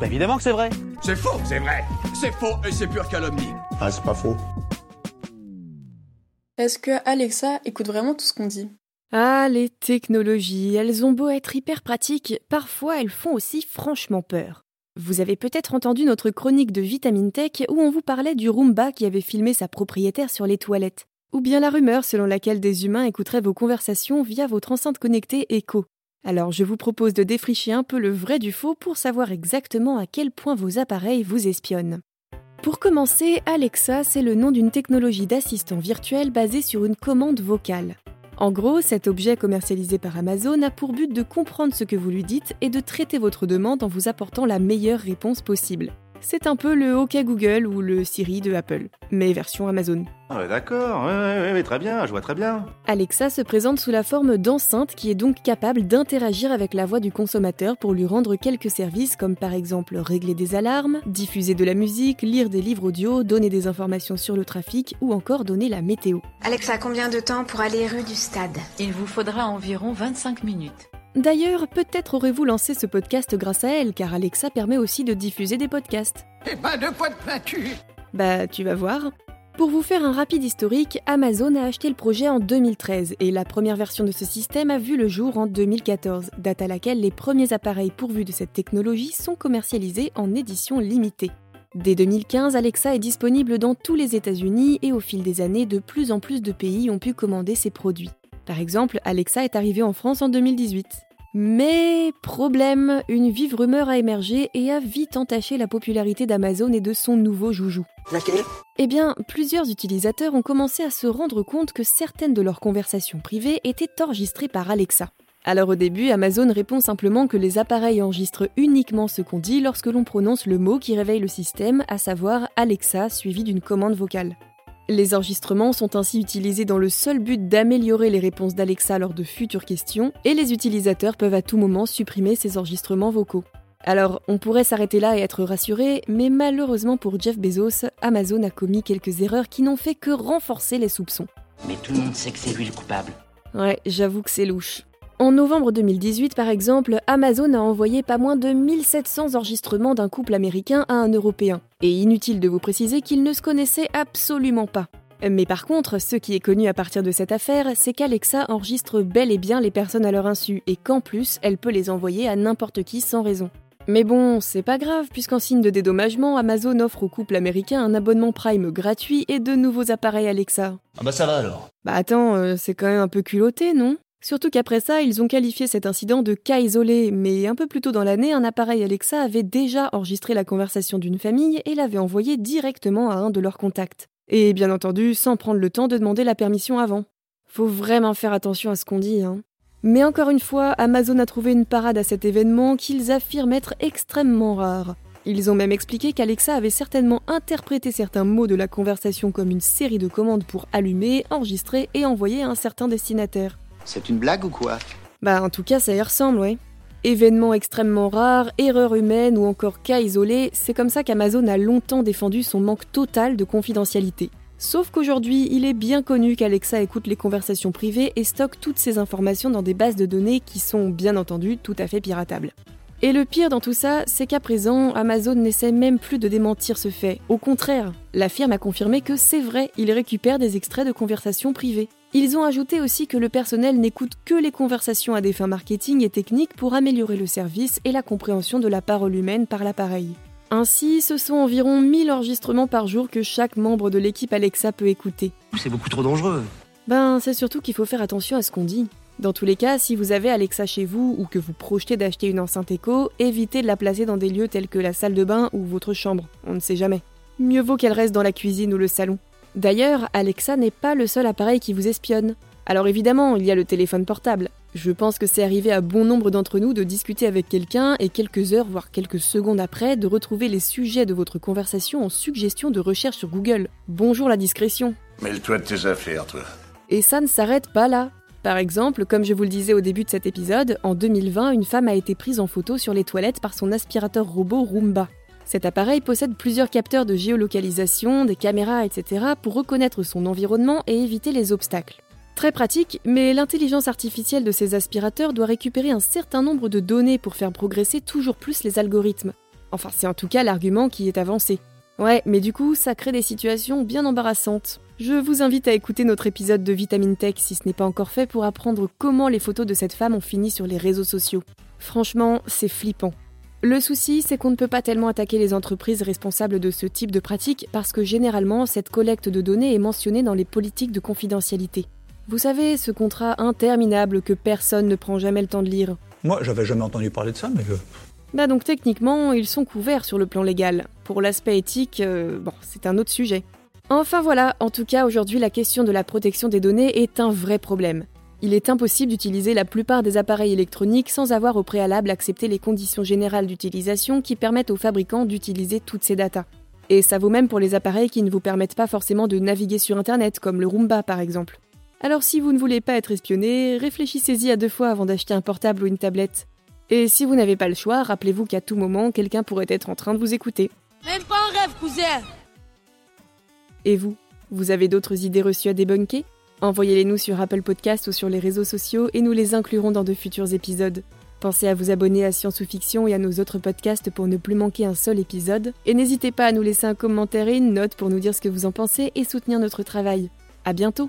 Bah évidemment que c'est vrai. C'est faux, c'est vrai. C'est faux et c'est pure calomnie. Ah, c'est pas faux. Est-ce que Alexa écoute vraiment tout ce qu'on dit? Ah, les technologies, elles ont beau être hyper pratiques, parfois elles font aussi franchement peur. Vous avez peut-être entendu notre chronique de Vitamine Tech où on vous parlait du Roomba qui avait filmé sa propriétaire sur les toilettes. Ou bien la rumeur selon laquelle des humains écouteraient vos conversations via votre enceinte connectée Echo. Alors je vous propose de défricher un peu le vrai du faux pour savoir exactement à quel point vos appareils vous espionnent. Pour commencer, Alexa, c'est le nom d'une technologie d'assistant virtuel basée sur une commande vocale. En gros, cet objet commercialisé par Amazon a pour but de comprendre ce que vous lui dites et de traiter votre demande en vous apportant la meilleure réponse possible. C'est un peu le OK Google ou le Siri de Apple, mais version Amazon. Ah ouais, d'accord, ouais, ouais, ouais, très bien, je vois très bien. Alexa se présente sous la forme d'enceinte qui est donc capable d'interagir avec la voix du consommateur pour lui rendre quelques services comme par exemple régler des alarmes, diffuser de la musique, lire des livres audio, donner des informations sur le trafic ou encore donner la météo. Alexa, combien de temps pour aller rue du Stade? Il vous faudra environ 25 minutes. D'ailleurs, peut-être aurez-vous lancé ce podcast grâce à elle, car Alexa permet aussi de diffuser des podcasts. Et pas de poids de peinture. Bah, tu vas voir. Pour vous faire un rapide historique, Amazon a acheté le projet en 2013 et la première version de ce système a vu le jour en 2014, date à laquelle les premiers appareils pourvus de cette technologie sont commercialisés en édition limitée. Dès 2015, Alexa est disponible dans tous les États-Unis et au fil des années, de plus en plus de pays ont pu commander ses produits. Par exemple, Alexa est arrivée en France en 2018. Mais problème, une vive rumeur a émergé et a vite entaché la popularité d'Amazon et de son nouveau joujou. Laquelle? Eh bien, plusieurs utilisateurs ont commencé à se rendre compte que certaines de leurs conversations privées étaient enregistrées par Alexa. Alors au début, Amazon répond simplement que les appareils enregistrent uniquement ce qu'on dit lorsque l'on prononce le mot qui réveille le système, à savoir Alexa suivi d'une commande vocale. Les enregistrements sont ainsi utilisés dans le seul but d'améliorer les réponses d'Alexa lors de futures questions, et les utilisateurs peuvent à tout moment supprimer ces enregistrements vocaux. Alors, on pourrait s'arrêter là et être rassuré, mais malheureusement pour Jeff Bezos, Amazon a commis quelques erreurs qui n'ont fait que renforcer les soupçons. Mais tout le monde sait que c'est lui le coupable. Ouais, j'avoue que c'est louche. En novembre 2018, par exemple, Amazon a envoyé pas moins de 1700 enregistrements d'un couple américain à un Européen. Et inutile de vous préciser qu'ils ne se connaissaient absolument pas. Mais par contre, ce qui est connu à partir de cette affaire, c'est qu'Alexa enregistre bel et bien les personnes à leur insu, et qu'en plus, elle peut les envoyer à n'importe qui sans raison. Mais bon, c'est pas grave, puisqu'en signe de dédommagement, Amazon offre au couple américain un abonnement Prime gratuit et de nouveaux appareils Alexa. Ah bah ça va alors. Bah attends, euh, c'est quand même un peu culotté, non? Surtout qu'après ça, ils ont qualifié cet incident de cas isolé, mais un peu plus tôt dans l'année, un appareil Alexa avait déjà enregistré la conversation d'une famille et l'avait envoyé directement à un de leurs contacts. Et bien entendu, sans prendre le temps de demander la permission avant. Faut vraiment faire attention à ce qu'on dit, hein. Mais encore une fois, Amazon a trouvé une parade à cet événement qu'ils affirment être extrêmement rare. Ils ont même expliqué qu'Alexa avait certainement interprété certains mots de la conversation comme une série de commandes pour allumer, enregistrer et envoyer à un certain destinataire. C'est une blague ou quoi? Bah en tout cas ça y ressemble, ouais. Événement extrêmement rare, erreur humaine ou encore cas isolé, c'est comme ça qu'Amazon a longtemps défendu son manque total de confidentialité. Sauf qu'aujourd'hui, il est bien connu qu'Alexa écoute les conversations privées et stocke toutes ces informations dans des bases de données qui sont bien entendu tout à fait piratables. Et le pire dans tout ça, c'est qu'à présent, Amazon n'essaie même plus de démentir ce fait. Au contraire, la firme a confirmé que c'est vrai, il récupère des extraits de conversations privées. Ils ont ajouté aussi que le personnel n'écoute que les conversations à des fins marketing et techniques pour améliorer le service et la compréhension de la parole humaine par l'appareil. Ainsi, ce sont environ 1000 enregistrements par jour que chaque membre de l'équipe Alexa peut écouter. C'est beaucoup trop dangereux. Ben, c'est surtout qu'il faut faire attention à ce qu'on dit. Dans tous les cas, si vous avez Alexa chez vous ou que vous projetez d'acheter une enceinte écho, évitez de la placer dans des lieux tels que la salle de bain ou votre chambre, on ne sait jamais. Mieux vaut qu'elle reste dans la cuisine ou le salon. D'ailleurs, Alexa n'est pas le seul appareil qui vous espionne. Alors évidemment, il y a le téléphone portable. Je pense que c'est arrivé à bon nombre d'entre nous de discuter avec quelqu'un et quelques heures, voire quelques secondes après, de retrouver les sujets de votre conversation en suggestion de recherche sur Google. Bonjour la discrétion. Mêle-toi de tes affaires, toi. Et ça ne s'arrête pas là. Par exemple, comme je vous le disais au début de cet épisode, en 2020, une femme a été prise en photo sur les toilettes par son aspirateur robot Roomba. Cet appareil possède plusieurs capteurs de géolocalisation, des caméras, etc. pour reconnaître son environnement et éviter les obstacles. Très pratique, mais l'intelligence artificielle de ces aspirateurs doit récupérer un certain nombre de données pour faire progresser toujours plus les algorithmes. Enfin, c'est en tout cas l'argument qui est avancé. Ouais, mais du coup, ça crée des situations bien embarrassantes. Je vous invite à écouter notre épisode de Vitamine Tech si ce n'est pas encore fait pour apprendre comment les photos de cette femme ont fini sur les réseaux sociaux. Franchement, c'est flippant. Le souci, c'est qu'on ne peut pas tellement attaquer les entreprises responsables de ce type de pratique parce que généralement, cette collecte de données est mentionnée dans les politiques de confidentialité. Vous savez, ce contrat interminable que personne ne prend jamais le temps de lire. Moi, j'avais jamais entendu parler de ça, mais je... Bah donc techniquement, ils sont couverts sur le plan légal. Pour l'aspect éthique, euh, bon, c'est un autre sujet. Enfin voilà, en tout cas aujourd'hui la question de la protection des données est un vrai problème. Il est impossible d'utiliser la plupart des appareils électroniques sans avoir au préalable accepté les conditions générales d'utilisation qui permettent aux fabricants d'utiliser toutes ces datas. Et ça vaut même pour les appareils qui ne vous permettent pas forcément de naviguer sur Internet, comme le Roomba par exemple. Alors si vous ne voulez pas être espionné, réfléchissez-y à deux fois avant d'acheter un portable ou une tablette. Et si vous n'avez pas le choix, rappelez-vous qu'à tout moment, quelqu'un pourrait être en train de vous écouter. Même pas un rêve, cousin Et vous Vous avez d'autres idées reçues à débunker? Envoyez-les nous sur Apple Podcast ou sur les réseaux sociaux et nous les inclurons dans de futurs épisodes. Pensez à vous abonner à Science ou Fiction et à nos autres podcasts pour ne plus manquer un seul épisode. Et n'hésitez pas à nous laisser un commentaire et une note pour nous dire ce que vous en pensez et soutenir notre travail. À bientôt